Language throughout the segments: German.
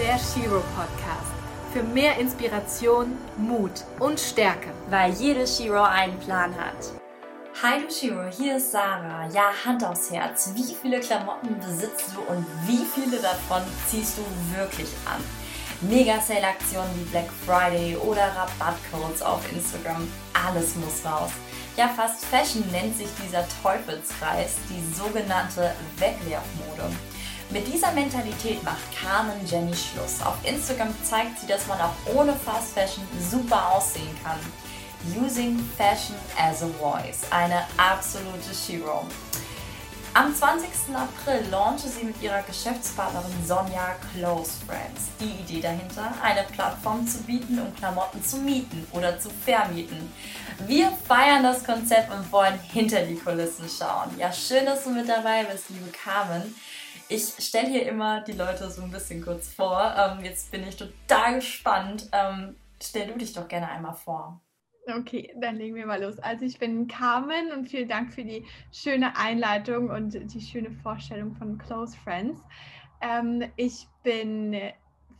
der Shiro Podcast. Für mehr Inspiration, Mut und Stärke. Weil jede Shiro einen Plan hat. Hi du Shiro, hier ist Sarah. Ja, Hand aufs Herz. Wie viele Klamotten besitzt du und wie viele davon ziehst du wirklich an? Mega-Sale-Aktionen wie Black Friday oder Rabattcodes auf Instagram. Alles muss raus. Ja, Fast Fashion nennt sich dieser Teufelskreis, die sogenannte Wegwerfmode. Mit dieser Mentalität macht Carmen Jenny Schluss. Auf Instagram zeigt sie, dass man auch ohne Fast Fashion super aussehen kann. Using Fashion as a Voice. Eine absolute Shiro. Am 20. April launchte sie mit ihrer Geschäftspartnerin Sonja Close Friends. Die Idee dahinter, eine Plattform zu bieten, um Klamotten zu mieten oder zu vermieten. Wir feiern das Konzept und wollen hinter die Kulissen schauen. Ja, schön, dass du mit dabei bist, liebe Carmen. Ich stelle hier immer die Leute so ein bisschen kurz vor. Ähm, jetzt bin ich total gespannt. Ähm, stell du dich doch gerne einmal vor. Okay, dann legen wir mal los. Also ich bin Carmen und vielen Dank für die schöne Einleitung und die schöne Vorstellung von Close Friends. Ähm, ich bin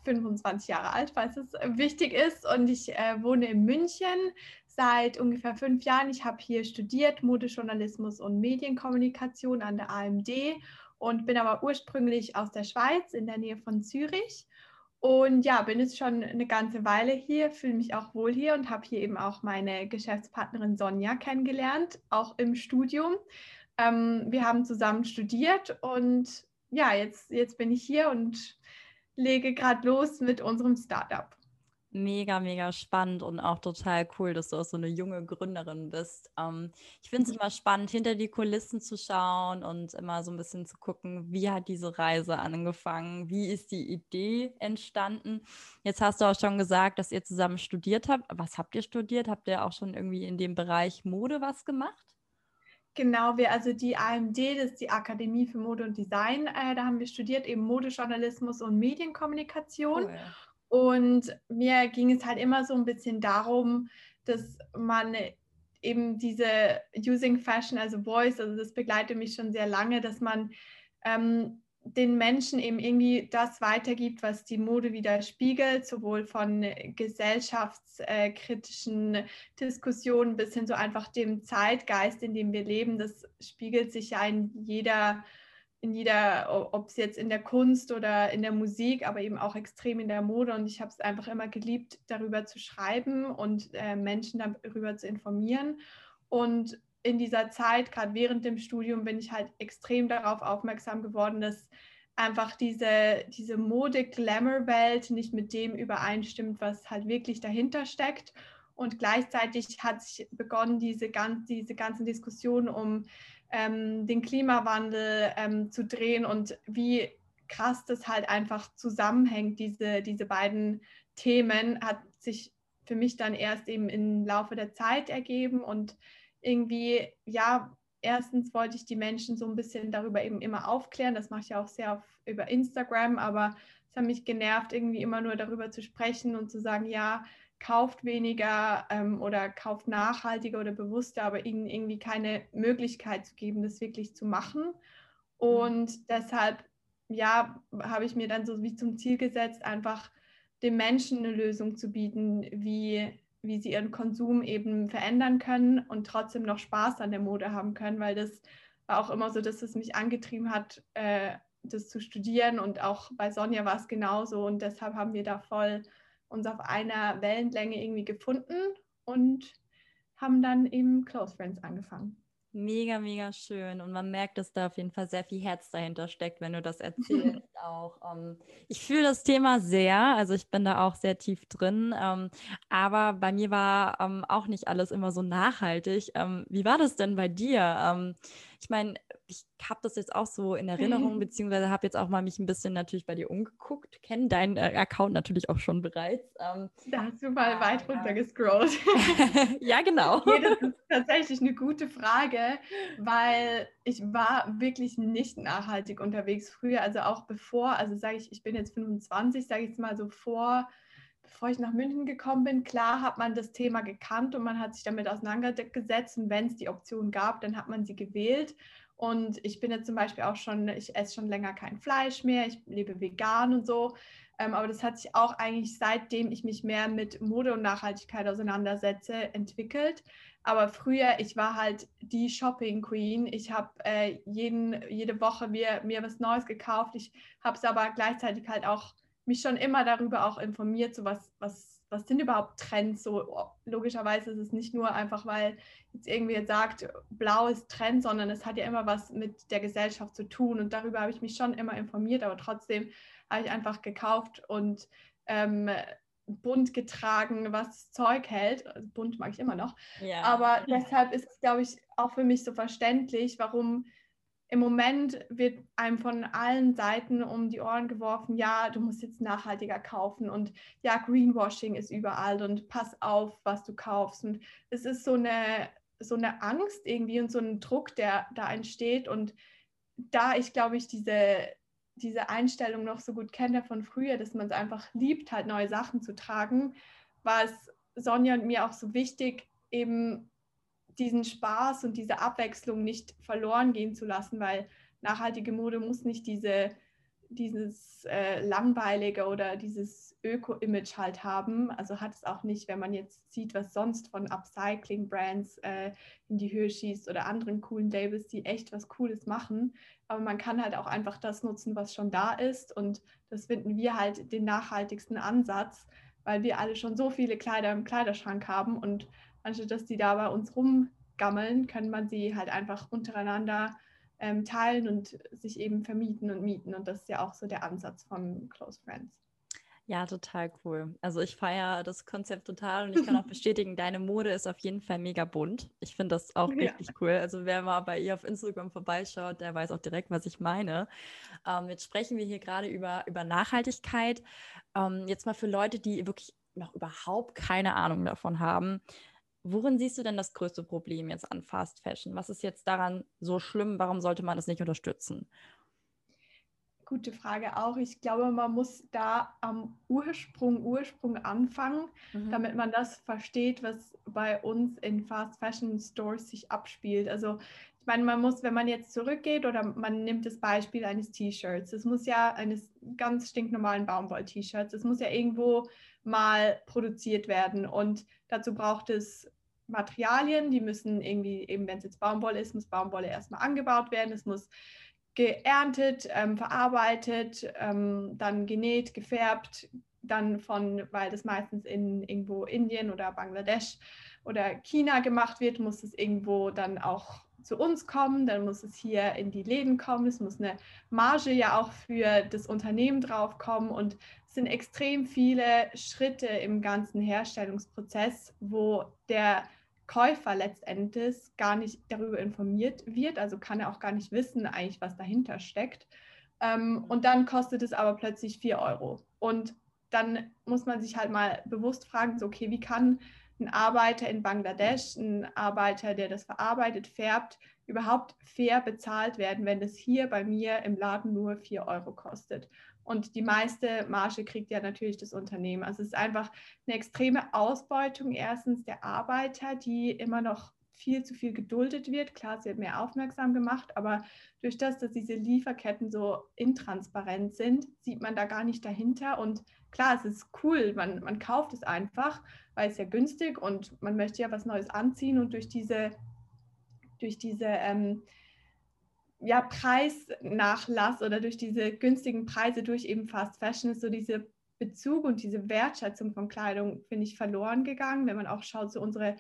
25 Jahre alt, falls es wichtig ist, und ich äh, wohne in München seit ungefähr fünf Jahren. Ich habe hier studiert Modejournalismus und Medienkommunikation an der AMD und bin aber ursprünglich aus der Schweiz in der Nähe von Zürich und ja, bin jetzt schon eine ganze Weile hier, fühle mich auch wohl hier und habe hier eben auch meine Geschäftspartnerin Sonja kennengelernt, auch im Studium. Ähm, wir haben zusammen studiert und ja, jetzt, jetzt bin ich hier und lege gerade los mit unserem Startup mega, mega spannend und auch total cool, dass du auch so eine junge Gründerin bist. Ähm, ich finde es immer spannend, hinter die Kulissen zu schauen und immer so ein bisschen zu gucken, wie hat diese Reise angefangen, wie ist die Idee entstanden. Jetzt hast du auch schon gesagt, dass ihr zusammen studiert habt. Was habt ihr studiert? Habt ihr auch schon irgendwie in dem Bereich Mode was gemacht? Genau, wir, also die AMD, das ist die Akademie für Mode und Design, äh, da haben wir studiert eben Modejournalismus und Medienkommunikation. Cool. Und mir ging es halt immer so ein bisschen darum, dass man eben diese Using Fashion as a Voice, also das begleitet mich schon sehr lange, dass man ähm, den Menschen eben irgendwie das weitergibt, was die Mode widerspiegelt, sowohl von gesellschaftskritischen Diskussionen bis hin zu einfach dem Zeitgeist, in dem wir leben. Das spiegelt sich ja in jeder in jeder, ob es jetzt in der Kunst oder in der Musik, aber eben auch extrem in der Mode. Und ich habe es einfach immer geliebt, darüber zu schreiben und äh, Menschen darüber zu informieren. Und in dieser Zeit, gerade während dem Studium, bin ich halt extrem darauf aufmerksam geworden, dass einfach diese, diese Mode-Glamour-Welt nicht mit dem übereinstimmt, was halt wirklich dahinter steckt. Und gleichzeitig hat sich begonnen, diese, ganz, diese ganzen Diskussionen um ähm, den Klimawandel ähm, zu drehen und wie krass das halt einfach zusammenhängt, diese, diese beiden Themen, hat sich für mich dann erst eben im Laufe der Zeit ergeben und irgendwie, ja, erstens wollte ich die Menschen so ein bisschen darüber eben immer aufklären, das mache ich ja auch sehr auf, über Instagram, aber es hat mich genervt, irgendwie immer nur darüber zu sprechen und zu sagen, ja, kauft weniger ähm, oder kauft nachhaltiger oder bewusster, aber ihnen irgendwie keine Möglichkeit zu geben, das wirklich zu machen. Mhm. Und deshalb, ja, habe ich mir dann so wie zum Ziel gesetzt, einfach den Menschen eine Lösung zu bieten, wie, wie sie ihren Konsum eben verändern können und trotzdem noch Spaß an der Mode haben können, weil das war auch immer so, dass es mich angetrieben hat, äh, das zu studieren und auch bei Sonja war es genauso und deshalb haben wir da voll uns auf einer Wellenlänge irgendwie gefunden und haben dann eben Close Friends angefangen. Mega, mega schön. Und man merkt, dass da auf jeden Fall sehr viel Herz dahinter steckt, wenn du das erzählst. auch. Ähm, ich fühle das Thema sehr, also ich bin da auch sehr tief drin. Ähm, aber bei mir war ähm, auch nicht alles immer so nachhaltig. wie war das denn bei dir? ich meine, ich habe das jetzt auch so in Erinnerung, beziehungsweise habe jetzt auch mal mich ein bisschen natürlich bei dir umgeguckt, kenne deinen äh, Account natürlich auch schon bereits. Ähm, da hast du mal weit runter gescrollt. ja, genau. Nee, das ist tatsächlich eine gute Frage, weil ich war wirklich nicht nachhaltig unterwegs früher, also auch bevor, also sage ich, ich bin jetzt 25, sage ich jetzt mal so vor bevor ich nach München gekommen bin, klar hat man das Thema gekannt und man hat sich damit auseinandergesetzt und wenn es die Option gab, dann hat man sie gewählt. Und ich bin jetzt zum Beispiel auch schon, ich esse schon länger kein Fleisch mehr, ich lebe vegan und so. Ähm, aber das hat sich auch eigentlich seitdem ich mich mehr mit Mode und Nachhaltigkeit auseinandersetze, entwickelt. Aber früher, ich war halt die Shopping Queen. Ich habe äh, jede Woche mir, mir was Neues gekauft. Ich habe es aber gleichzeitig halt auch mich schon immer darüber auch informiert, so was, was was sind überhaupt Trends? So oh, logischerweise ist es nicht nur einfach, weil jetzt irgendwie jetzt sagt, blau ist Trend, sondern es hat ja immer was mit der Gesellschaft zu tun. Und darüber habe ich mich schon immer informiert, aber trotzdem habe ich einfach gekauft und ähm, bunt getragen, was Zeug hält. Also bunt mag ich immer noch. Ja. Aber deshalb ist es, glaube ich, auch für mich so verständlich, warum im Moment wird einem von allen Seiten um die Ohren geworfen, ja, du musst jetzt nachhaltiger kaufen und ja, Greenwashing ist überall und pass auf, was du kaufst. Und es ist so eine, so eine Angst irgendwie und so ein Druck, der da entsteht. Und da ich, glaube ich, diese, diese Einstellung noch so gut kenne von früher, dass man es einfach liebt, halt neue Sachen zu tragen, war es Sonja und mir auch so wichtig, eben diesen Spaß und diese Abwechslung nicht verloren gehen zu lassen, weil nachhaltige Mode muss nicht diese, dieses äh, langweilige oder dieses Öko-Image halt haben. Also hat es auch nicht, wenn man jetzt sieht, was sonst von Upcycling-Brands äh, in die Höhe schießt oder anderen coolen Labels, die echt was Cooles machen. Aber man kann halt auch einfach das nutzen, was schon da ist. Und das finden wir halt den nachhaltigsten Ansatz, weil wir alle schon so viele Kleider im Kleiderschrank haben und anstatt dass die da bei uns rumgammeln, kann man sie halt einfach untereinander ähm, teilen und sich eben vermieten und mieten. Und das ist ja auch so der Ansatz von Close Friends. Ja, total cool. Also ich feiere das Konzept total und ich kann auch bestätigen, deine Mode ist auf jeden Fall mega bunt. Ich finde das auch ja. richtig cool. Also wer mal bei ihr auf Instagram vorbeischaut, der weiß auch direkt, was ich meine. Ähm, jetzt sprechen wir hier gerade über, über Nachhaltigkeit. Ähm, jetzt mal für Leute, die wirklich noch überhaupt keine Ahnung davon haben. Worin siehst du denn das größte Problem jetzt an Fast Fashion? Was ist jetzt daran so schlimm? Warum sollte man das nicht unterstützen? Gute Frage auch. Ich glaube, man muss da am Ursprung, Ursprung anfangen, mhm. damit man das versteht, was bei uns in Fast Fashion Stores sich abspielt. Also ich meine, man muss, wenn man jetzt zurückgeht oder man nimmt das Beispiel eines T-Shirts, es muss ja eines ganz stinknormalen Baumwoll-T-Shirts, es muss ja irgendwo mal produziert werden und dazu braucht es Materialien, die müssen irgendwie, eben wenn es jetzt Baumwolle ist, muss Baumwolle erstmal angebaut werden, es muss geerntet, ähm, verarbeitet, ähm, dann genäht, gefärbt, dann von, weil das meistens in irgendwo Indien oder Bangladesch oder China gemacht wird, muss es irgendwo dann auch zu uns kommen, dann muss es hier in die Läden kommen, es muss eine Marge ja auch für das Unternehmen drauf kommen und es sind extrem viele Schritte im ganzen Herstellungsprozess, wo der Käufer letztendlich gar nicht darüber informiert wird, also kann er auch gar nicht wissen eigentlich, was dahinter steckt. Ähm, und dann kostet es aber plötzlich 4 Euro. Und dann muss man sich halt mal bewusst fragen, so, okay, wie kann ein Arbeiter in Bangladesch, ein Arbeiter, der das verarbeitet, färbt, überhaupt fair bezahlt werden, wenn es hier bei mir im Laden nur 4 Euro kostet. Und die meiste Marge kriegt ja natürlich das Unternehmen. Also es ist einfach eine extreme Ausbeutung erstens der Arbeiter, die immer noch viel zu viel geduldet wird. Klar, es wird mehr aufmerksam gemacht, aber durch das, dass diese Lieferketten so intransparent sind, sieht man da gar nicht dahinter. Und klar, es ist cool, man, man kauft es einfach, weil es ja günstig und man möchte ja was Neues anziehen und durch diese, durch diese ähm, ja, Preisnachlass oder durch diese günstigen Preise durch eben Fast Fashion ist so diese Bezug und diese Wertschätzung von Kleidung, finde ich, verloren gegangen. Wenn man auch schaut, so unsere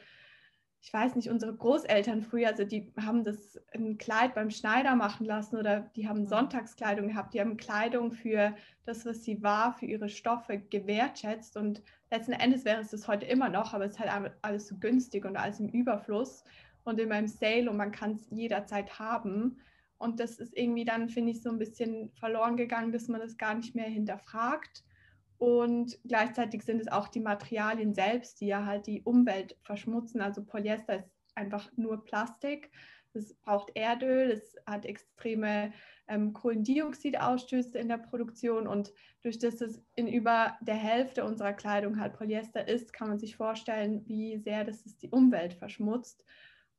ich weiß nicht, unsere Großeltern früher, also die haben das ein Kleid beim Schneider machen lassen oder die haben Sonntagskleidung gehabt, die haben Kleidung für das, was sie war, für ihre Stoffe gewertschätzt und letzten Endes wäre es das heute immer noch, aber es ist halt alles so günstig und alles im Überfluss und immer im Sale und man kann es jederzeit haben. Und das ist irgendwie dann, finde ich, so ein bisschen verloren gegangen, dass man das gar nicht mehr hinterfragt. Und gleichzeitig sind es auch die Materialien selbst, die ja halt die Umwelt verschmutzen. Also Polyester ist einfach nur Plastik. Es braucht Erdöl, es hat extreme ähm, Kohlendioxidausstöße in der Produktion und durch das es in über der Hälfte unserer Kleidung halt Polyester ist, kann man sich vorstellen, wie sehr das die Umwelt verschmutzt.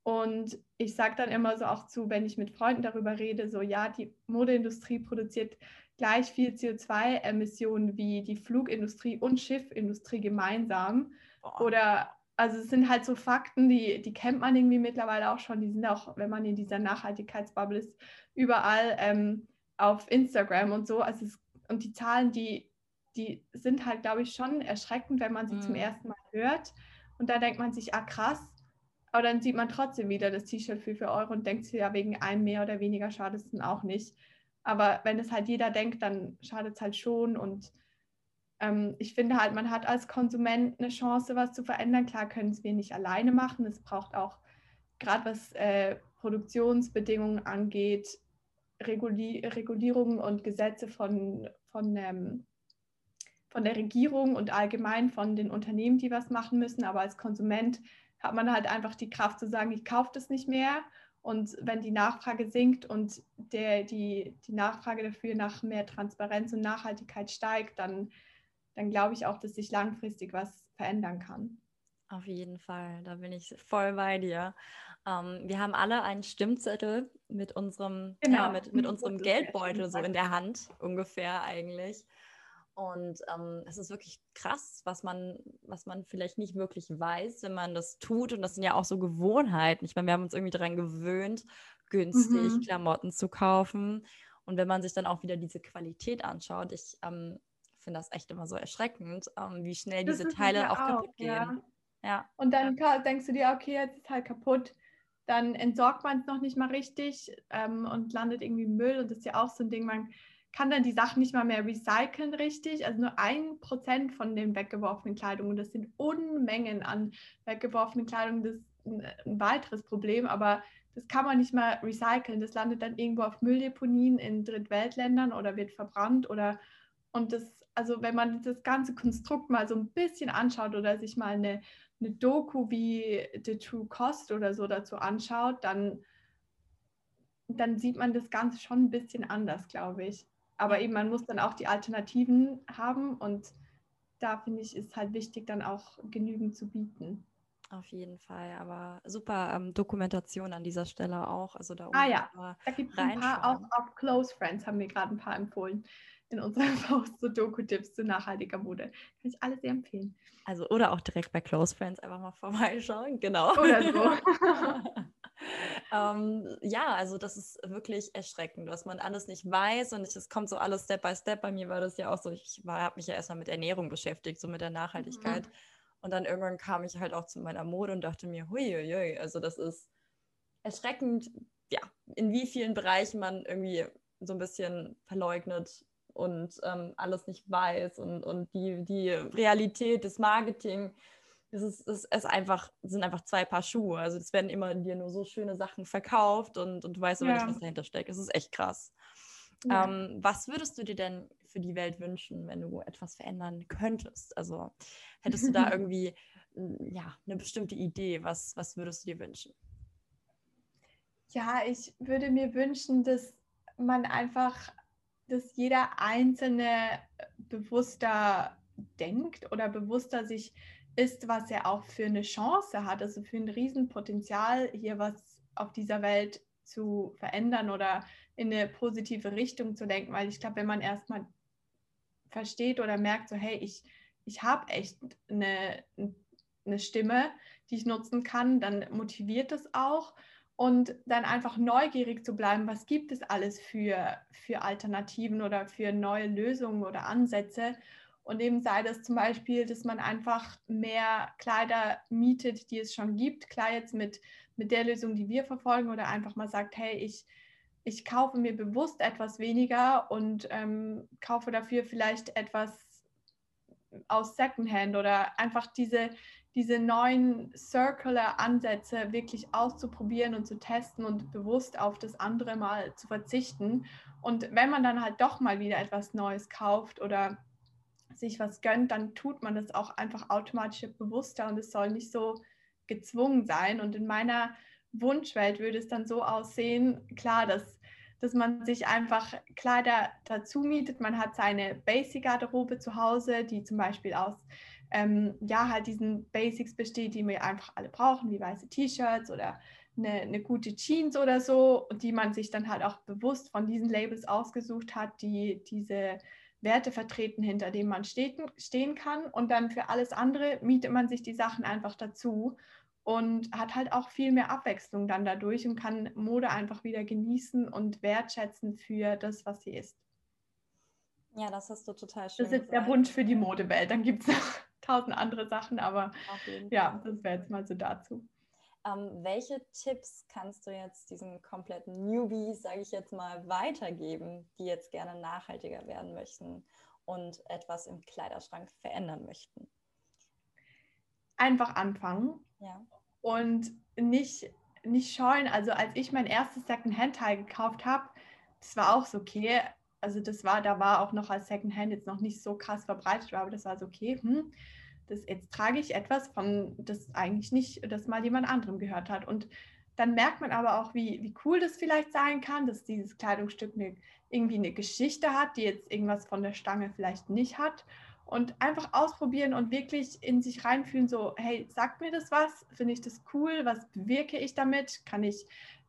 Und ich sage dann immer so auch zu, wenn ich mit Freunden darüber rede, so ja, die Modeindustrie produziert gleich viel CO2-Emissionen wie die Flugindustrie und Schiffindustrie gemeinsam. Boah. Oder also es sind halt so Fakten, die, die kennt man irgendwie mittlerweile auch schon. Die sind auch, wenn man in dieser Nachhaltigkeitsbubble ist, überall ähm, auf Instagram und so. Also es, und die Zahlen, die, die sind halt, glaube ich, schon erschreckend, wenn man sie mhm. zum ersten Mal hört. Und da denkt man sich, ah krass, aber dann sieht man trotzdem wieder das T-Shirt für 4 Euro und denkt sich ja, wegen einem mehr oder weniger schadet es dann auch nicht. Aber wenn es halt jeder denkt, dann schadet es halt schon. Und ähm, ich finde halt, man hat als Konsument eine Chance, was zu verändern. Klar können es wir nicht alleine machen. Es braucht auch, gerade was äh, Produktionsbedingungen angeht, Reguli Regulierungen und Gesetze von, von, ähm, von der Regierung und allgemein von den Unternehmen, die was machen müssen. Aber als Konsument hat man halt einfach die Kraft zu sagen, ich kaufe das nicht mehr. Und wenn die Nachfrage sinkt und der, die, die Nachfrage dafür nach mehr Transparenz und Nachhaltigkeit steigt, dann, dann glaube ich auch, dass sich langfristig was verändern kann. Auf jeden Fall, da bin ich voll bei dir. Ähm, wir haben alle einen Stimmzettel mit unserem, genau. ja, mit, mit unserem Geldbeutel so in der Hand, ungefähr eigentlich. Und ähm, es ist wirklich krass, was man, was man vielleicht nicht wirklich weiß, wenn man das tut. Und das sind ja auch so Gewohnheiten. Ich meine, wir haben uns irgendwie daran gewöhnt, günstig mhm. Klamotten zu kaufen. Und wenn man sich dann auch wieder diese Qualität anschaut, ich ähm, finde das echt immer so erschreckend, ähm, wie schnell das diese Teile auch, auch kaputt gehen. Ja. ja. Und dann ja. denkst du dir, okay, jetzt ist halt kaputt. Dann entsorgt man es noch nicht mal richtig ähm, und landet irgendwie im Müll. Und das ist ja auch so ein Ding, man kann dann die Sachen nicht mal mehr recyceln richtig. Also nur ein Prozent von den weggeworfenen Kleidungen. Das sind Unmengen an weggeworfenen Kleidung. Das ist ein, ein weiteres Problem, aber das kann man nicht mal recyceln. Das landet dann irgendwo auf Mülldeponien in Drittweltländern oder wird verbrannt oder und das, also wenn man das ganze Konstrukt mal so ein bisschen anschaut oder sich mal eine, eine Doku wie The True Cost oder so dazu anschaut, dann, dann sieht man das Ganze schon ein bisschen anders, glaube ich. Aber eben, man muss dann auch die Alternativen haben und da finde ich, ist halt wichtig, dann auch genügend zu bieten. Auf jeden Fall, aber super ähm, Dokumentation an dieser Stelle auch. Also da ah ja, da gibt es ein paar, auch auf Close Friends haben mir gerade ein paar empfohlen in unserem Post so Doku-Tipps zu nachhaltiger Mode. Kann ich alles sehr empfehlen. Also oder auch direkt bei Close Friends einfach mal vorbeischauen, genau. Oder so. ähm, ja, also das ist wirklich erschreckend, was man alles nicht weiß und es kommt so alles Step by Step. Bei mir war das ja auch so, ich habe mich ja erstmal mit Ernährung beschäftigt, so mit der Nachhaltigkeit. Mhm. Und dann irgendwann kam ich halt auch zu meiner Mode und dachte mir, huiuiui, also das ist erschreckend, ja, in wie vielen Bereichen man irgendwie so ein bisschen verleugnet und ähm, alles nicht weiß und, und die, die Realität des Marketing es ist, es ist einfach, sind einfach zwei Paar Schuhe. Also es werden immer dir nur so schöne Sachen verkauft und, und du weißt aber ja. nicht, was dahinter steckt. Es ist echt krass. Ja. Ähm, was würdest du dir denn für die Welt wünschen, wenn du etwas verändern könntest? Also hättest du da irgendwie ja, eine bestimmte Idee? Was, was würdest du dir wünschen? Ja, ich würde mir wünschen, dass man einfach, dass jeder Einzelne bewusster denkt oder bewusster sich ist, was er auch für eine Chance hat, also für ein Riesenpotenzial, hier was auf dieser Welt zu verändern oder in eine positive Richtung zu lenken. Weil ich glaube, wenn man erstmal versteht oder merkt, so hey, ich, ich habe echt eine, eine Stimme, die ich nutzen kann, dann motiviert es auch. Und dann einfach neugierig zu bleiben, was gibt es alles für, für Alternativen oder für neue Lösungen oder Ansätze und eben sei das zum Beispiel, dass man einfach mehr Kleider mietet, die es schon gibt. Klar jetzt mit, mit der Lösung, die wir verfolgen, oder einfach mal sagt, hey, ich, ich kaufe mir bewusst etwas weniger und ähm, kaufe dafür vielleicht etwas aus Secondhand oder einfach diese, diese neuen Circular-Ansätze wirklich auszuprobieren und zu testen und bewusst auf das andere mal zu verzichten. Und wenn man dann halt doch mal wieder etwas Neues kauft oder sich was gönnt, dann tut man das auch einfach automatisch bewusster und es soll nicht so gezwungen sein. Und in meiner Wunschwelt würde es dann so aussehen, klar, dass, dass man sich einfach Kleider dazu mietet. Man hat seine Basic-Garderobe zu Hause, die zum Beispiel aus ähm, ja, halt diesen Basics besteht, die wir einfach alle brauchen, wie weiße T-Shirts oder eine, eine, gute Jeans oder so, die man sich dann halt auch bewusst von diesen Labels ausgesucht hat, die diese Werte vertreten, hinter denen man stehen kann. Und dann für alles andere mietet man sich die Sachen einfach dazu und hat halt auch viel mehr Abwechslung dann dadurch und kann Mode einfach wieder genießen und wertschätzen für das, was sie ist. Ja, das hast du total schön. Das ist gesagt. der Wunsch für die Modewelt. Dann gibt es noch tausend andere Sachen, aber ja, das wäre jetzt mal so dazu. Ähm, welche Tipps kannst du jetzt diesen kompletten Newbies, sage ich jetzt mal, weitergeben, die jetzt gerne nachhaltiger werden möchten und etwas im Kleiderschrank verändern möchten? Einfach anfangen ja. und nicht, nicht scheuen. Also als ich mein erstes Second-Hand-Teil gekauft habe, das war auch so okay. Also das war, da war auch noch als Second-Hand jetzt noch nicht so krass verbreitet, aber das war so okay. Hm das, jetzt trage ich etwas von, das eigentlich nicht, das mal jemand anderem gehört hat. Und dann merkt man aber auch, wie, wie cool das vielleicht sein kann, dass dieses Kleidungsstück eine, irgendwie eine Geschichte hat, die jetzt irgendwas von der Stange vielleicht nicht hat. Und einfach ausprobieren und wirklich in sich reinfühlen, so, hey, sagt mir das was? Finde ich das cool? Was bewirke ich damit? Kann ich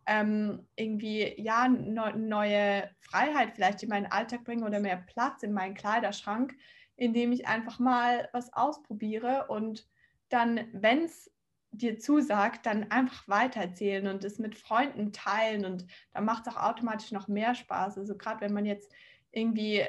ähm, irgendwie, ja, ne, neue Freiheit vielleicht in meinen Alltag bringen oder mehr Platz in meinen Kleiderschrank? Indem ich einfach mal was ausprobiere und dann, wenn es dir zusagt, dann einfach weitererzählen und es mit Freunden teilen und dann macht es auch automatisch noch mehr Spaß. Also gerade wenn man jetzt irgendwie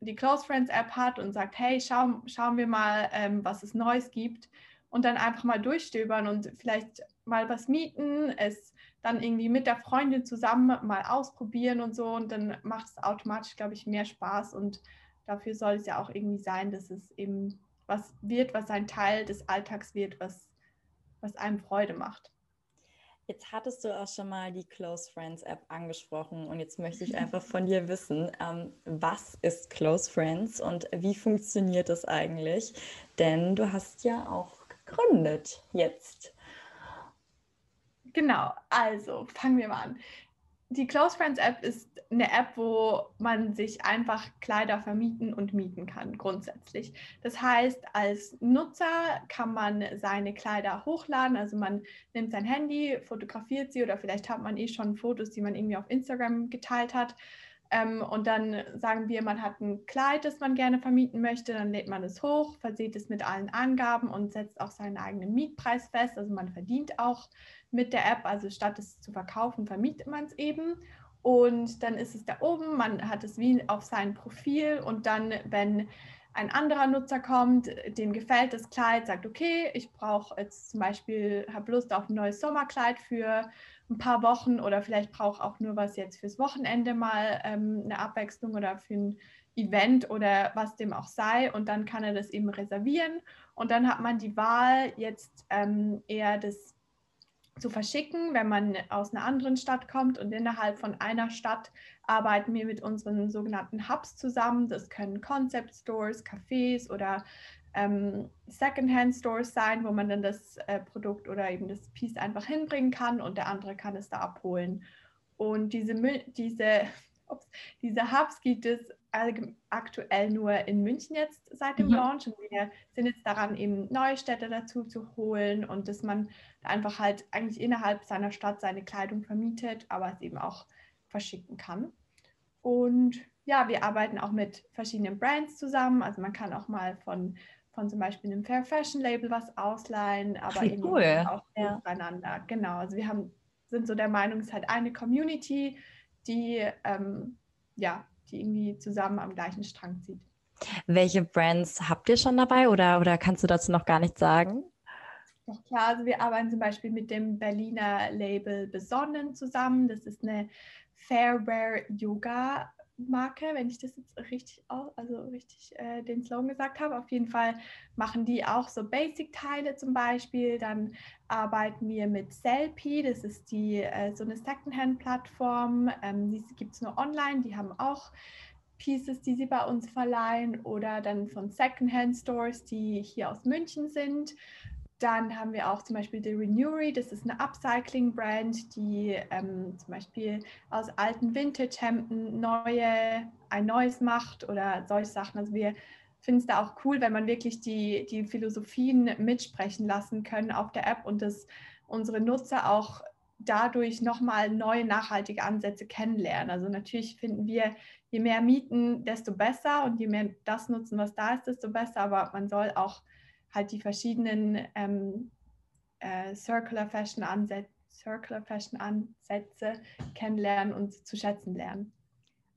die Close Friends App hat und sagt, hey, schau, schauen wir mal, ähm, was es Neues gibt und dann einfach mal durchstöbern und vielleicht mal was mieten, es dann irgendwie mit der Freundin zusammen mal ausprobieren und so und dann macht es automatisch, glaube ich, mehr Spaß und dafür soll es ja auch irgendwie sein, dass es eben was wird, was ein Teil des Alltags wird, was, was einem Freude macht. Jetzt hattest du auch schon mal die Close Friends App angesprochen und jetzt möchte ich einfach von dir wissen, ähm, was ist Close Friends und wie funktioniert das eigentlich? Denn du hast ja auch gegründet jetzt. Genau, also fangen wir mal an die Close Friends App ist eine App, wo man sich einfach Kleider vermieten und mieten kann, grundsätzlich. Das heißt, als Nutzer kann man seine Kleider hochladen. Also man nimmt sein Handy, fotografiert sie oder vielleicht hat man eh schon Fotos, die man irgendwie auf Instagram geteilt hat. Ähm, und dann sagen wir, man hat ein Kleid, das man gerne vermieten möchte, dann lädt man es hoch, versieht es mit allen Angaben und setzt auch seinen eigenen Mietpreis fest. Also man verdient auch mit der App. Also statt es zu verkaufen, vermietet man es eben. Und dann ist es da oben, man hat es wie auf sein Profil und dann, wenn ein anderer Nutzer kommt, dem gefällt das Kleid, sagt, okay, ich brauche jetzt zum Beispiel, habe Lust auf ein neues Sommerkleid für ein paar Wochen oder vielleicht brauche auch nur was jetzt fürs Wochenende mal ähm, eine Abwechslung oder für ein Event oder was dem auch sei und dann kann er das eben reservieren und dann hat man die Wahl jetzt ähm, eher das zu verschicken, wenn man aus einer anderen Stadt kommt. Und innerhalb von einer Stadt arbeiten wir mit unseren sogenannten Hubs zusammen. Das können Concept Stores, Cafés oder ähm, Secondhand Stores sein, wo man dann das äh, Produkt oder eben das Piece einfach hinbringen kann und der andere kann es da abholen. Und diese, diese, ups, diese Hubs gibt es aktuell nur in München jetzt seit dem mhm. Launch und wir sind jetzt daran, eben neue Städte dazu zu holen und dass man einfach halt eigentlich innerhalb seiner Stadt seine Kleidung vermietet, aber es eben auch verschicken kann. Und ja, wir arbeiten auch mit verschiedenen Brands zusammen. Also man kann auch mal von, von zum Beispiel einem Fair Fashion Label was ausleihen, aber Wie eben cool. auch ja. untereinander. Genau, also wir haben, sind so der Meinung, es ist halt eine Community, die ähm, ja, die irgendwie zusammen am gleichen Strang zieht. Welche Brands habt ihr schon dabei oder, oder kannst du dazu noch gar nichts sagen? Doch klar, also wir arbeiten zum Beispiel mit dem Berliner Label Besonnen zusammen. Das ist eine Fairwear Yoga Marke, wenn ich das jetzt richtig, also richtig äh, den Slogan gesagt habe. Auf jeden Fall machen die auch so Basic-Teile zum Beispiel. Dann arbeiten wir mit Selfie, das ist die äh, so eine Secondhand-Plattform. Ähm, die gibt es nur online, die haben auch Pieces, die sie bei uns verleihen oder dann von Secondhand-Stores, die hier aus München sind. Dann haben wir auch zum Beispiel die Renewery, das ist eine Upcycling-Brand, die ähm, zum Beispiel aus alten Vintage-Hemden neue, ein neues macht oder solche Sachen. Also wir finden es da auch cool, wenn man wirklich die, die Philosophien mitsprechen lassen können auf der App und dass unsere Nutzer auch dadurch nochmal neue nachhaltige Ansätze kennenlernen. Also natürlich finden wir, je mehr mieten, desto besser und je mehr das nutzen, was da ist, desto besser. Aber man soll auch halt die verschiedenen ähm, äh, Circular Fashion Ansätze Circular Fashion Ansätze kennenlernen und zu schätzen lernen.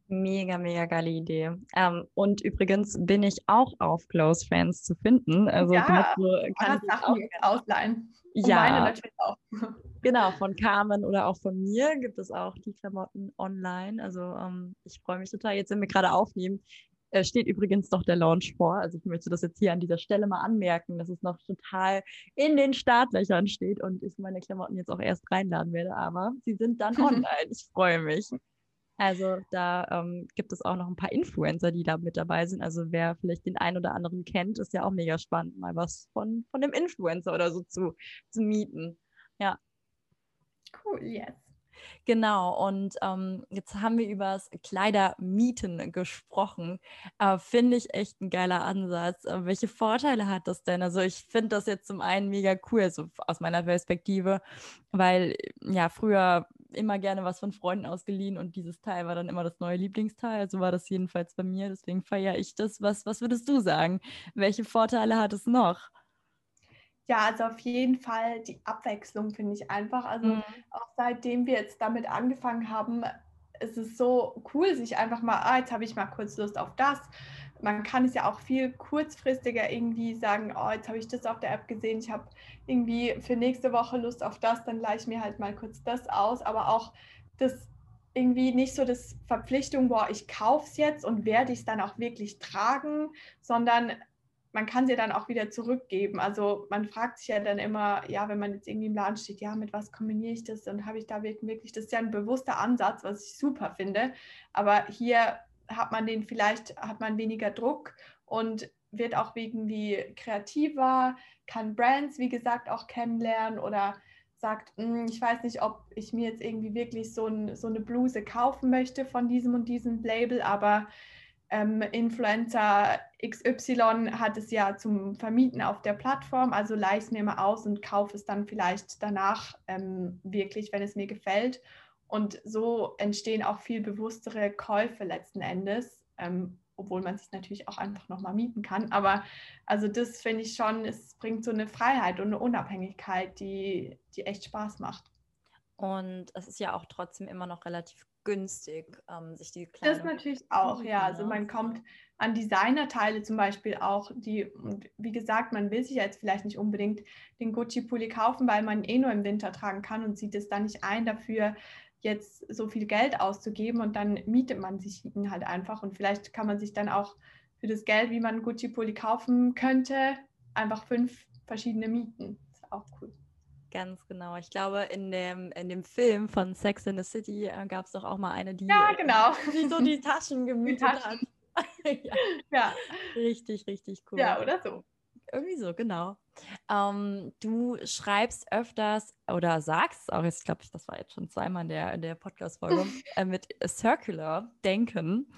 Mega, mega geile Idee. Ähm, und übrigens bin ich auch auf Close Friends zu finden. Also ja, dazu kann ich auch ausleihen. Ja, meine natürlich auch. Genau, von Carmen oder auch von mir gibt es auch die Klamotten online. Also ähm, ich freue mich total. Jetzt, wenn wir gerade aufnehmen, äh, steht übrigens noch der Launch vor. Also ich möchte das jetzt hier an dieser Stelle mal anmerken, dass es noch total in den Startlöchern steht und ich meine Klamotten jetzt auch erst reinladen werde. Aber sie sind dann online. ich freue mich. Also da ähm, gibt es auch noch ein paar Influencer, die da mit dabei sind. Also wer vielleicht den einen oder anderen kennt, ist ja auch mega spannend, mal was von, von dem Influencer oder so zu, zu mieten. Ja. Cool, yes. Genau, und ähm, jetzt haben wir über das Kleidermieten gesprochen. Äh, finde ich echt ein geiler Ansatz. Äh, welche Vorteile hat das denn? Also ich finde das jetzt zum einen mega cool, also aus meiner Perspektive, weil ja früher immer gerne was von Freunden ausgeliehen und dieses Teil war dann immer das neue Lieblingsteil. Also war das jedenfalls bei mir, deswegen feiere ich das. Was, was würdest du sagen? Welche Vorteile hat es noch? Ja, also auf jeden Fall die Abwechslung finde ich einfach. Also mhm. auch seitdem wir jetzt damit angefangen haben, ist es so cool, sich einfach mal, ah, jetzt habe ich mal kurz Lust auf das. Man kann es ja auch viel kurzfristiger irgendwie sagen, oh, jetzt habe ich das auf der App gesehen, ich habe irgendwie für nächste Woche Lust auf das, dann gleiche ich mir halt mal kurz das aus. Aber auch das irgendwie nicht so das Verpflichtung, boah, ich kaufe es jetzt und werde ich es dann auch wirklich tragen, sondern man kann sie dann auch wieder zurückgeben. Also man fragt sich ja dann immer, ja, wenn man jetzt irgendwie im Laden steht, ja, mit was kombiniere ich das und habe ich da wirklich, das ist ja ein bewusster Ansatz, was ich super finde. Aber hier hat man den vielleicht, hat man weniger Druck und wird auch irgendwie kreativer, kann Brands, wie gesagt, auch kennenlernen oder sagt, hm, ich weiß nicht, ob ich mir jetzt irgendwie wirklich so, ein, so eine Bluse kaufen möchte von diesem und diesem Label, aber ähm, Influencer XY hat es ja zum Vermieten auf der Plattform, also leih es mir mal aus und kaufe es dann vielleicht danach ähm, wirklich, wenn es mir gefällt. Und so entstehen auch viel bewusstere Käufe letzten Endes, ähm, obwohl man sich natürlich auch einfach nochmal mieten kann. Aber also das finde ich schon, es bringt so eine Freiheit und eine Unabhängigkeit, die, die echt Spaß macht. Und es ist ja auch trotzdem immer noch relativ günstig, ähm, sich die Kleidung Das natürlich auch, ja. Also man kommt an Designerteile zum Beispiel auch, die, und wie gesagt, man will sich ja jetzt vielleicht nicht unbedingt den Gucci-Pulli kaufen, weil man eh nur im Winter tragen kann und sieht es dann nicht ein, dafür jetzt so viel Geld auszugeben und dann mietet man sich ihn halt einfach und vielleicht kann man sich dann auch für das Geld, wie man einen Gucci-Pulli kaufen könnte, einfach fünf verschiedene mieten. Das ist auch cool. Ganz genau. Ich glaube, in dem, in dem Film von Sex in the City äh, gab es doch auch mal eine, die, ja, genau. die so die Taschen Taschen. hat. ja. ja. Richtig, richtig cool. Ja, oder so. Irgendwie so, genau. Ähm, du schreibst öfters oder sagst auch, jetzt glaube ich, das war jetzt schon zweimal in der, in der Podcast-Folge, äh, mit Circular Denken.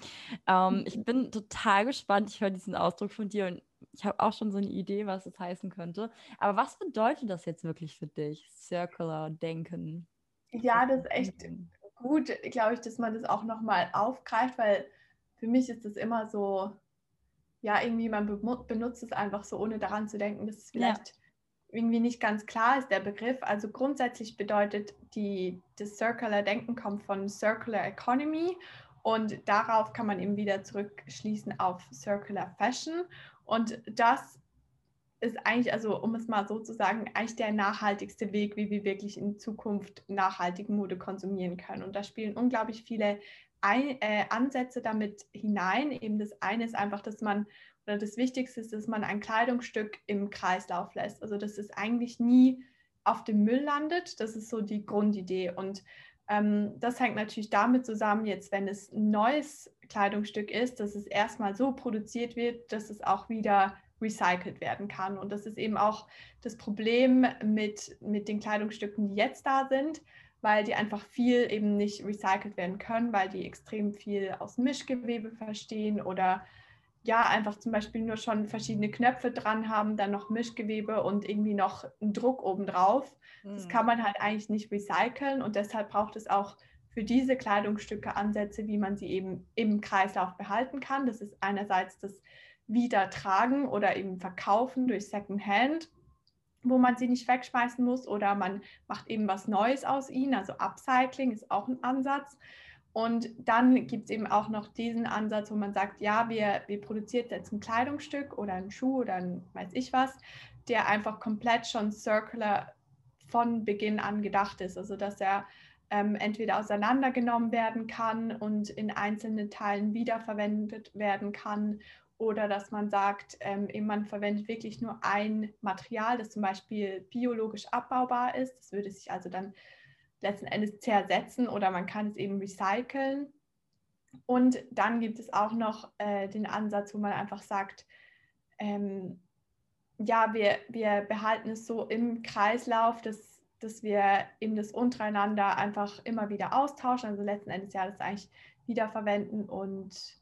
Ähm, ich bin total gespannt. Ich höre diesen Ausdruck von dir und ich habe auch schon so eine Idee, was es heißen könnte. Aber was bedeutet das jetzt wirklich für dich, Circular Denken? Ja, das ist echt gut, glaube ich, dass man das auch nochmal aufgreift, weil für mich ist das immer so, ja, irgendwie man benutzt es einfach so, ohne daran zu denken, dass es vielleicht ja. irgendwie nicht ganz klar ist, der Begriff. Also grundsätzlich bedeutet die, das Circular Denken kommt von Circular Economy und darauf kann man eben wieder zurückschließen auf Circular Fashion. Und das ist eigentlich, also um es mal so zu sagen, eigentlich der nachhaltigste Weg, wie wir wirklich in Zukunft nachhaltige Mode konsumieren können. Und da spielen unglaublich viele ein, äh, Ansätze damit hinein. Eben das eine ist einfach, dass man, oder das Wichtigste ist, dass man ein Kleidungsstück im Kreislauf lässt. Also dass es eigentlich nie auf dem Müll landet. Das ist so die Grundidee. Und das hängt natürlich damit zusammen, jetzt wenn es ein neues Kleidungsstück ist, dass es erstmal so produziert wird, dass es auch wieder recycelt werden kann. Und das ist eben auch das Problem mit, mit den Kleidungsstücken, die jetzt da sind, weil die einfach viel eben nicht recycelt werden können, weil die extrem viel aus Mischgewebe verstehen oder ja, einfach zum Beispiel nur schon verschiedene Knöpfe dran haben, dann noch Mischgewebe und irgendwie noch einen Druck obendrauf. Mhm. Das kann man halt eigentlich nicht recyceln und deshalb braucht es auch für diese Kleidungsstücke Ansätze, wie man sie eben im Kreislauf behalten kann. Das ist einerseits das Wiedertragen oder eben Verkaufen durch Secondhand, wo man sie nicht wegschmeißen muss oder man macht eben was Neues aus ihnen. Also Upcycling ist auch ein Ansatz. Und dann gibt es eben auch noch diesen Ansatz, wo man sagt, ja, wir, wir produzieren jetzt ein Kleidungsstück oder einen Schuh oder ein weiß ich was, der einfach komplett schon circular von Beginn an gedacht ist. Also dass er ähm, entweder auseinandergenommen werden kann und in einzelnen Teilen wiederverwendet werden kann oder dass man sagt, ähm, man verwendet wirklich nur ein Material, das zum Beispiel biologisch abbaubar ist. Das würde sich also dann letzten Endes zersetzen oder man kann es eben recyceln. Und dann gibt es auch noch äh, den Ansatz, wo man einfach sagt, ähm, ja, wir, wir behalten es so im Kreislauf, dass, dass wir eben das untereinander einfach immer wieder austauschen. Also letzten Endes ja das eigentlich wiederverwenden und,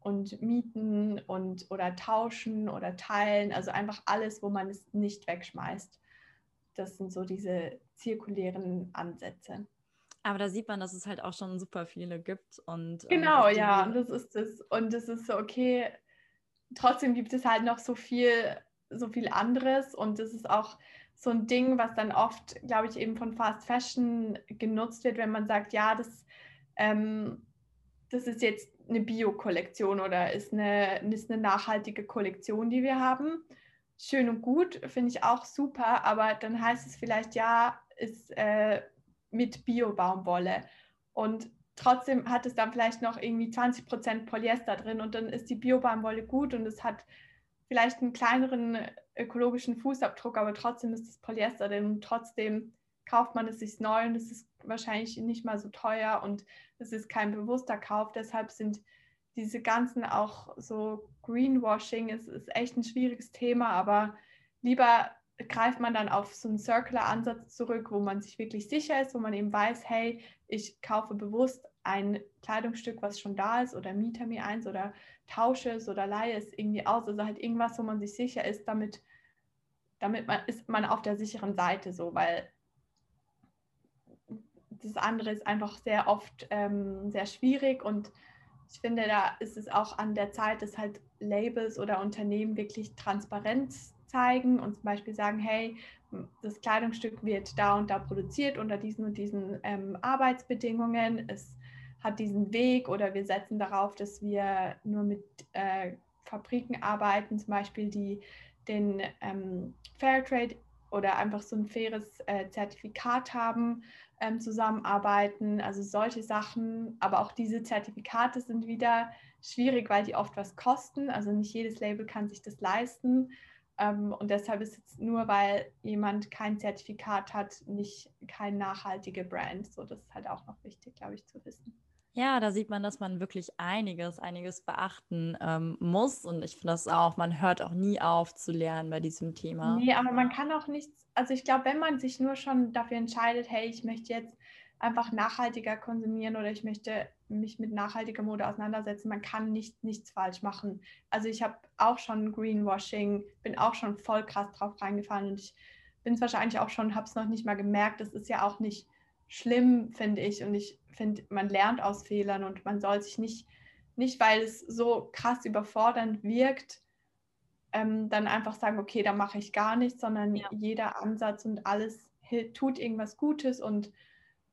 und mieten und oder tauschen oder teilen. Also einfach alles, wo man es nicht wegschmeißt. Das sind so diese zirkulären Ansätze. Aber da sieht man, dass es halt auch schon super viele gibt. Und, ähm, genau, ähm, ja, und das ist es. Und es ist so, okay, trotzdem gibt es halt noch so viel, so viel anderes. Und das ist auch so ein Ding, was dann oft, glaube ich, eben von Fast Fashion genutzt wird, wenn man sagt, ja, das, ähm, das ist jetzt eine Bio-Kollektion oder ist eine, ist eine nachhaltige Kollektion, die wir haben schön und gut, finde ich auch super, aber dann heißt es vielleicht, ja, ist äh, mit Bio-Baumwolle. Und trotzdem hat es dann vielleicht noch irgendwie 20% Polyester drin und dann ist die Bio-Baumwolle gut und es hat vielleicht einen kleineren ökologischen Fußabdruck, aber trotzdem ist das Polyester drin und trotzdem kauft man es sich neu und es ist wahrscheinlich nicht mal so teuer und es ist kein bewusster Kauf. Deshalb sind diese ganzen auch so Greenwashing ist, ist echt ein schwieriges Thema, aber lieber greift man dann auf so einen Circular-Ansatz zurück, wo man sich wirklich sicher ist, wo man eben weiß, hey, ich kaufe bewusst ein Kleidungsstück, was schon da ist oder miete mir eins oder tausche es oder leihe es irgendwie aus. Also halt irgendwas, wo man sich sicher ist, damit, damit man ist man auf der sicheren Seite so, weil das andere ist einfach sehr oft ähm, sehr schwierig und ich finde, da ist es auch an der Zeit, dass halt Labels oder Unternehmen wirklich Transparenz zeigen und zum Beispiel sagen, hey, das Kleidungsstück wird da und da produziert unter diesen und diesen ähm, Arbeitsbedingungen. Es hat diesen Weg oder wir setzen darauf, dass wir nur mit äh, Fabriken arbeiten, zum Beispiel die den ähm, Fairtrade oder einfach so ein faires äh, Zertifikat haben ähm, zusammenarbeiten, also solche Sachen. Aber auch diese Zertifikate sind wieder schwierig, weil die oft was kosten. Also nicht jedes Label kann sich das leisten. Ähm, und deshalb ist jetzt nur, weil jemand kein Zertifikat hat, nicht kein nachhaltige Brand. So, das ist halt auch noch wichtig, glaube ich, zu wissen. Ja, da sieht man, dass man wirklich einiges, einiges beachten ähm, muss. Und ich finde das auch, man hört auch nie auf zu lernen bei diesem Thema. Nee, aber man kann auch nichts, also ich glaube, wenn man sich nur schon dafür entscheidet, hey, ich möchte jetzt einfach nachhaltiger konsumieren oder ich möchte mich mit nachhaltiger Mode auseinandersetzen, man kann nicht, nichts falsch machen. Also ich habe auch schon Greenwashing, bin auch schon voll krass drauf reingefallen und ich bin es wahrscheinlich auch schon, habe es noch nicht mal gemerkt. Das ist ja auch nicht schlimm, finde ich. Und ich finde, man lernt aus Fehlern und man soll sich nicht, nicht weil es so krass überfordernd wirkt, ähm, dann einfach sagen, okay, da mache ich gar nichts, sondern ja. jeder Ansatz und alles tut irgendwas Gutes. Und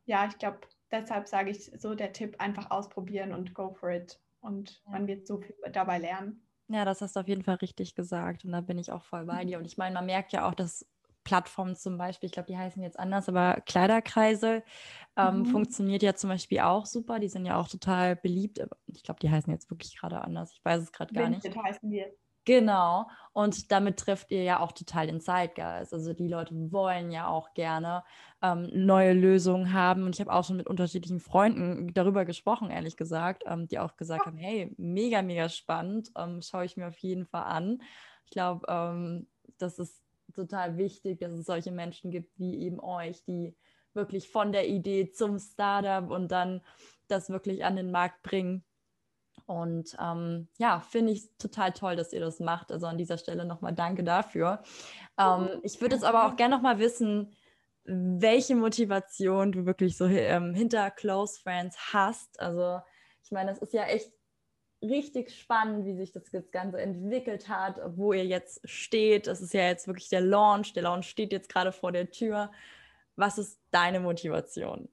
ja, ich glaube, deshalb sage ich so der Tipp, einfach ausprobieren und go for it. Und ja. man wird so viel dabei lernen. Ja, das hast du auf jeden Fall richtig gesagt. Und da bin ich auch voll bei dir. Und ich meine, man merkt ja auch, dass Plattformen zum Beispiel, ich glaube, die heißen jetzt anders, aber Kleiderkreise ähm, mhm. funktioniert ja zum Beispiel auch super. Die sind ja auch total beliebt. Ich glaube, die heißen jetzt wirklich gerade anders. Ich weiß es gerade gar nicht. heißen die jetzt. Genau. Und damit trifft ihr ja auch total den Zeitgeist. Also die Leute wollen ja auch gerne ähm, neue Lösungen haben. Und ich habe auch schon mit unterschiedlichen Freunden darüber gesprochen, ehrlich gesagt, ähm, die auch gesagt haben, hey, mega, mega spannend. Ähm, schaue ich mir auf jeden Fall an. Ich glaube, ähm, das ist total wichtig, dass es solche Menschen gibt wie eben euch, die wirklich von der Idee zum Startup und dann das wirklich an den Markt bringen. Und ähm, ja, finde ich total toll, dass ihr das macht. Also an dieser Stelle nochmal danke dafür. Ähm, ich würde jetzt aber auch gerne nochmal wissen, welche Motivation du wirklich so ähm, hinter Close Friends hast. Also ich meine, das ist ja echt richtig spannend, wie sich das Ganze entwickelt hat, wo ihr jetzt steht. Das ist ja jetzt wirklich der Launch. Der Launch steht jetzt gerade vor der Tür. Was ist deine Motivation?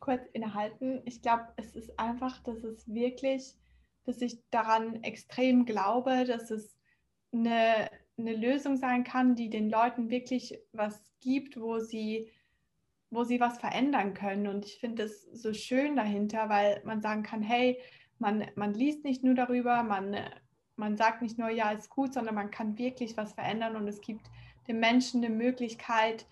Kurz innehalten. Ich glaube, es ist einfach, dass es wirklich, dass ich daran extrem glaube, dass es eine, eine Lösung sein kann, die den Leuten wirklich was gibt, wo sie wo sie was verändern können. Und ich finde es so schön dahinter, weil man sagen kann, hey, man, man liest nicht nur darüber, man, man sagt nicht nur, ja, ist gut, sondern man kann wirklich was verändern und es gibt den Menschen eine Möglichkeit,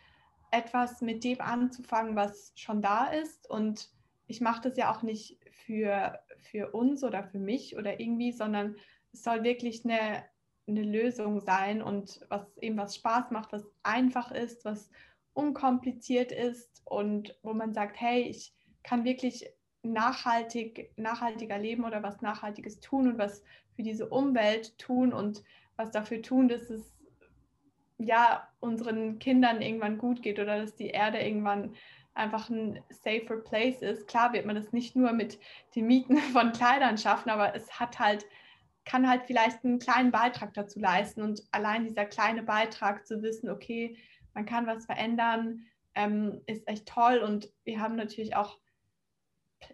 etwas mit dem anzufangen, was schon da ist. Und ich mache das ja auch nicht für, für uns oder für mich oder irgendwie, sondern es soll wirklich eine, eine Lösung sein und was eben was Spaß macht, was einfach ist, was unkompliziert ist und wo man sagt, hey, ich kann wirklich nachhaltig, nachhaltiger leben oder was Nachhaltiges tun und was für diese Umwelt tun und was dafür tun, dass es ja unseren Kindern irgendwann gut geht oder dass die Erde irgendwann einfach ein safer place ist. Klar wird man das nicht nur mit den Mieten von Kleidern schaffen, aber es hat halt, kann halt vielleicht einen kleinen Beitrag dazu leisten und allein dieser kleine Beitrag zu wissen, okay, man kann was verändern, ähm, ist echt toll. Und wir haben natürlich auch,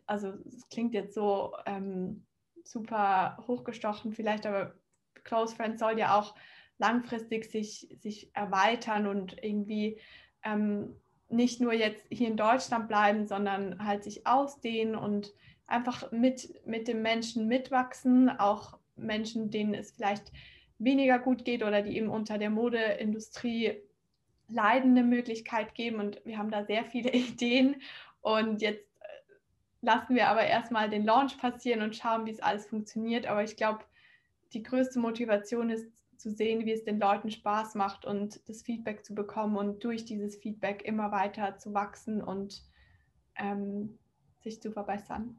also es klingt jetzt so ähm, super hochgestochen vielleicht, aber Close Friends soll ja auch langfristig sich, sich erweitern und irgendwie ähm, nicht nur jetzt hier in Deutschland bleiben, sondern halt sich ausdehnen und einfach mit, mit den Menschen mitwachsen, auch Menschen, denen es vielleicht weniger gut geht oder die eben unter der Modeindustrie Leiden eine Möglichkeit geben und wir haben da sehr viele Ideen und jetzt äh, lassen wir aber erstmal den Launch passieren und schauen, wie es alles funktioniert. Aber ich glaube, die größte Motivation ist zu sehen, wie es den Leuten Spaß macht und das Feedback zu bekommen und durch dieses Feedback immer weiter zu wachsen und ähm, sich zu verbessern.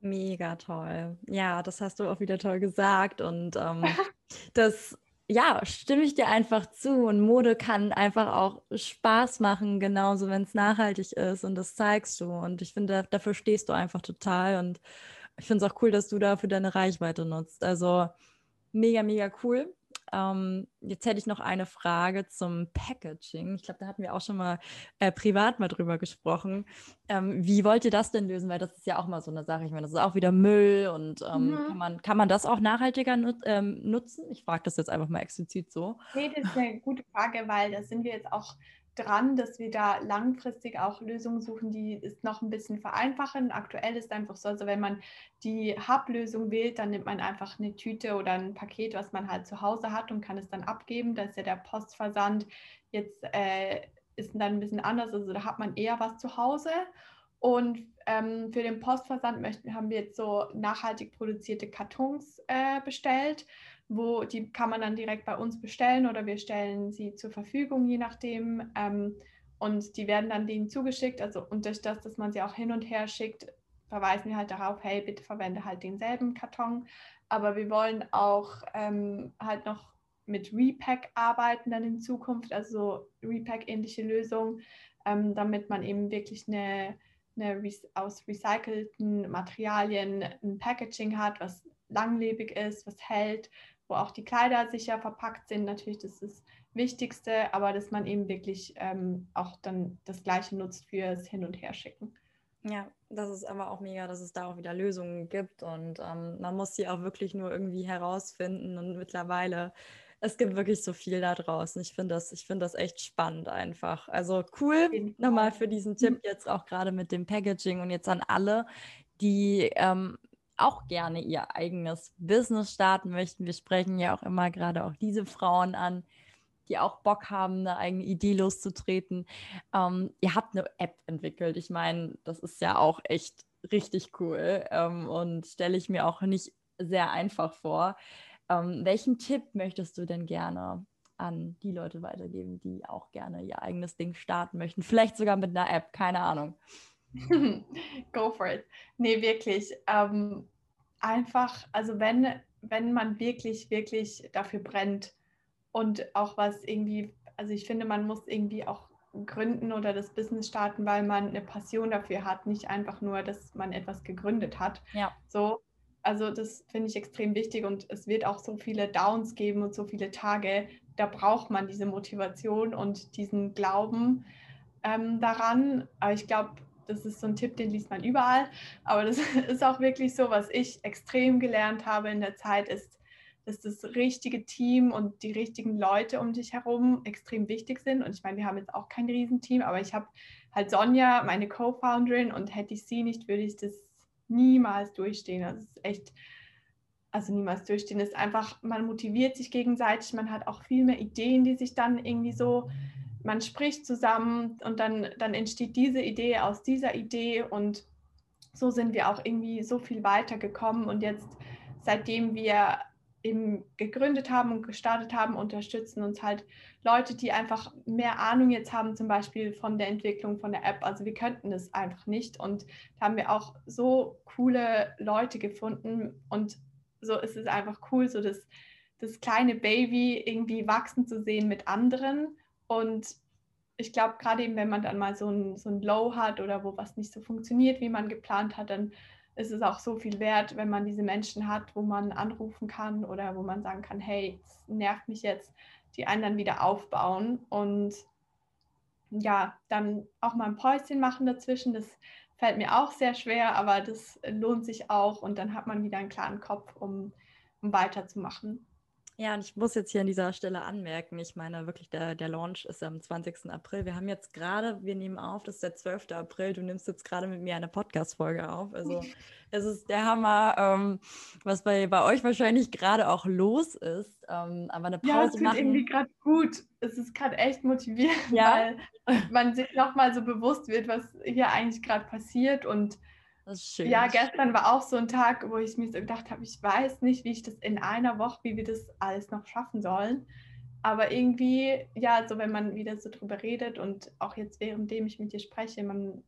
Mega toll. Ja, das hast du auch wieder toll gesagt und ähm, das ja, stimme ich dir einfach zu. Und Mode kann einfach auch Spaß machen, genauso wenn es nachhaltig ist. Und das zeigst du. Und ich finde, dafür stehst du einfach total. Und ich finde es auch cool, dass du dafür deine Reichweite nutzt. Also mega, mega cool. Ähm, jetzt hätte ich noch eine Frage zum Packaging. Ich glaube, da hatten wir auch schon mal äh, privat mal drüber gesprochen. Ähm, wie wollt ihr das denn lösen? Weil das ist ja auch mal so eine Sache. Ich meine, das ist auch wieder Müll und ähm, mhm. kann, man, kann man das auch nachhaltiger nut ähm, nutzen? Ich frage das jetzt einfach mal explizit so. Nee, das ist eine gute Frage, weil da sind wir jetzt auch dran, dass wir da langfristig auch Lösungen suchen, die es noch ein bisschen vereinfachen. Aktuell ist einfach so, also wenn man die Hub-Lösung wählt, dann nimmt man einfach eine Tüte oder ein Paket, was man halt zu Hause hat und kann es dann abgeben. Da ist ja der Postversand jetzt äh, ist dann ein bisschen anders, also da hat man eher was zu Hause. Und ähm, für den Postversand möchten, haben wir jetzt so nachhaltig produzierte Kartons äh, bestellt wo die kann man dann direkt bei uns bestellen oder wir stellen sie zur Verfügung, je nachdem. Ähm, und die werden dann denen zugeschickt. Also und durch das, dass man sie auch hin und her schickt, verweisen wir halt darauf, hey, bitte verwende halt denselben Karton. Aber wir wollen auch ähm, halt noch mit Repack arbeiten dann in Zukunft, also Repack-ähnliche Lösungen, ähm, damit man eben wirklich eine, eine aus recycelten Materialien ein Packaging hat, was langlebig ist, was hält, wo auch die Kleider sicher verpackt sind. Natürlich, das ist das Wichtigste, aber dass man eben wirklich ähm, auch dann das Gleiche nutzt fürs Hin- und Herschicken. Ja, das ist aber auch mega, dass es da auch wieder Lösungen gibt und ähm, man muss sie auch wirklich nur irgendwie herausfinden und mittlerweile, es gibt wirklich so viel da draußen. Ich finde das, find das echt spannend einfach. Also cool, nochmal für diesen Tipp mhm. jetzt auch gerade mit dem Packaging und jetzt an alle, die ähm, auch gerne ihr eigenes Business starten möchten. Wir sprechen ja auch immer gerade auch diese Frauen an, die auch Bock haben, eine eigene Idee loszutreten. Ähm, ihr habt eine App entwickelt. Ich meine, das ist ja auch echt richtig cool ähm, und stelle ich mir auch nicht sehr einfach vor. Ähm, welchen Tipp möchtest du denn gerne an die Leute weitergeben, die auch gerne ihr eigenes Ding starten möchten? Vielleicht sogar mit einer App, keine Ahnung. Go for it. Nee, wirklich. Ähm, einfach, also wenn, wenn man wirklich, wirklich dafür brennt und auch was irgendwie, also ich finde, man muss irgendwie auch gründen oder das Business starten, weil man eine Passion dafür hat, nicht einfach nur, dass man etwas gegründet hat. Ja. So, also das finde ich extrem wichtig und es wird auch so viele Downs geben und so viele Tage. Da braucht man diese Motivation und diesen Glauben ähm, daran. Aber ich glaube, das ist so ein Tipp, den liest man überall. Aber das ist auch wirklich so, was ich extrem gelernt habe in der Zeit, ist, dass das richtige Team und die richtigen Leute um dich herum extrem wichtig sind. Und ich meine, wir haben jetzt auch kein Riesenteam, aber ich habe halt Sonja, meine Co-Founderin, und hätte ich sie nicht, würde ich das niemals durchstehen. Das ist echt, also niemals durchstehen. Das ist einfach, man motiviert sich gegenseitig, man hat auch viel mehr Ideen, die sich dann irgendwie so, man spricht zusammen und dann, dann entsteht diese Idee aus dieser Idee und so sind wir auch irgendwie so viel weiter gekommen und jetzt, seitdem wir eben gegründet haben und gestartet haben, unterstützen uns halt Leute, die einfach mehr Ahnung jetzt haben, zum Beispiel von der Entwicklung von der App. Also wir könnten das einfach nicht. Und da haben wir auch so coole Leute gefunden. Und so ist es einfach cool, so das, das kleine Baby irgendwie wachsen zu sehen mit anderen. Und ich glaube, gerade eben, wenn man dann mal so ein, so ein Low hat oder wo was nicht so funktioniert, wie man geplant hat, dann ist es auch so viel wert, wenn man diese Menschen hat, wo man anrufen kann oder wo man sagen kann, hey, es nervt mich jetzt, die einen dann wieder aufbauen und ja, dann auch mal ein Päuschen machen dazwischen. Das fällt mir auch sehr schwer, aber das lohnt sich auch und dann hat man wieder einen klaren Kopf, um, um weiterzumachen. Ja, und ich muss jetzt hier an dieser Stelle anmerken, ich meine wirklich, der, der Launch ist am 20. April. Wir haben jetzt gerade, wir nehmen auf, das ist der 12. April, du nimmst jetzt gerade mit mir eine Podcast-Folge auf. Also es ist der Hammer, ähm, was bei, bei euch wahrscheinlich gerade auch los ist. Ähm, aber eine Pause ja, es tut machen. irgendwie gerade gut. Es ist gerade echt motivierend, ja. weil man sich nochmal so bewusst wird, was hier eigentlich gerade passiert und das ist schön. Ja, gestern war auch so ein Tag, wo ich mir so gedacht habe, ich weiß nicht, wie ich das in einer Woche, wie wir das alles noch schaffen sollen. Aber irgendwie, ja, so wenn man wieder so drüber redet und auch jetzt währenddem ich mit dir spreche, man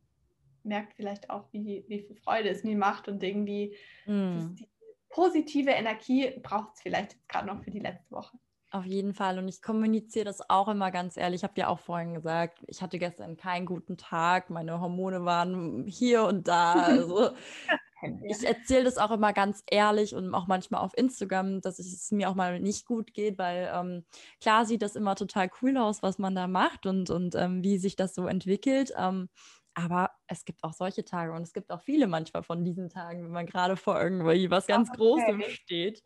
merkt vielleicht auch, wie, wie viel Freude es mir macht und irgendwie mm. die positive Energie braucht es vielleicht jetzt gerade noch für die letzte Woche. Auf jeden Fall. Und ich kommuniziere das auch immer ganz ehrlich. Ich habe dir auch vorhin gesagt, ich hatte gestern keinen guten Tag. Meine Hormone waren hier und da. Also ich erzähle das auch immer ganz ehrlich und auch manchmal auf Instagram, dass es mir auch mal nicht gut geht, weil ähm, klar sieht das immer total cool aus, was man da macht und, und ähm, wie sich das so entwickelt. Ähm, aber es gibt auch solche Tage und es gibt auch viele manchmal von diesen Tagen, wenn man gerade vor irgendwie was ganz okay. Großem steht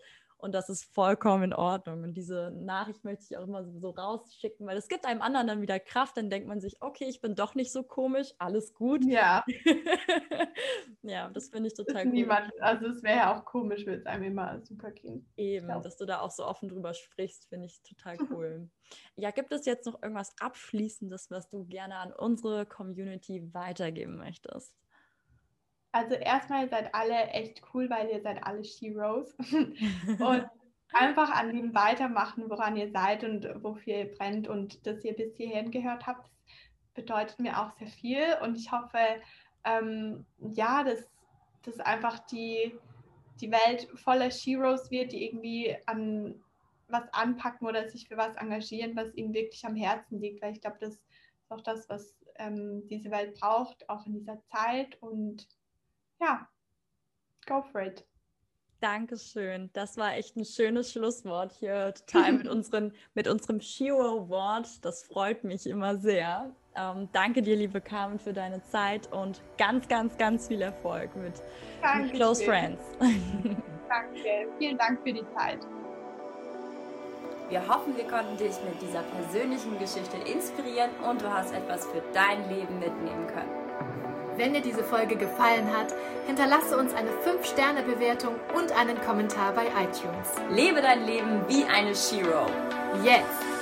und das ist vollkommen in Ordnung. Und diese Nachricht möchte ich auch immer so rausschicken, weil es gibt einem anderen dann wieder Kraft. Dann denkt man sich, okay, ich bin doch nicht so komisch, alles gut. Ja. ja, das finde ich total cool. Niemand, also es wäre ja auch komisch, wenn es einem immer super ging. Eben, dass du da auch so offen drüber sprichst, finde ich total cool. ja, gibt es jetzt noch irgendwas Abschließendes, was du gerne an unsere Community weitergeben möchtest? Also erstmal, ihr seid alle echt cool, weil ihr seid alle Sheroes. und einfach an dem weitermachen, woran ihr seid und wofür ihr brennt und dass ihr bis hierhin gehört habt, bedeutet mir auch sehr viel. Und ich hoffe, ähm, ja, dass, dass einfach die, die Welt voller Sheroes wird, die irgendwie an was anpacken oder sich für was engagieren, was ihnen wirklich am Herzen liegt. Weil ich glaube, das ist auch das, was ähm, diese Welt braucht, auch in dieser Zeit. Und ja, go for it. Dankeschön. Das war echt ein schönes Schlusswort hier, total mit, unseren, mit unserem Shiro-Wort. Das freut mich immer sehr. Ähm, danke dir, liebe Carmen, für deine Zeit und ganz, ganz, ganz viel Erfolg mit, mit Close Friends. Danke, vielen Dank für die Zeit. Wir hoffen, wir konnten dich mit dieser persönlichen Geschichte inspirieren und du hast etwas für dein Leben mitnehmen können. Wenn dir diese Folge gefallen hat, hinterlasse uns eine 5-Sterne-Bewertung und einen Kommentar bei iTunes. Lebe dein Leben wie eine Shiro. Jetzt!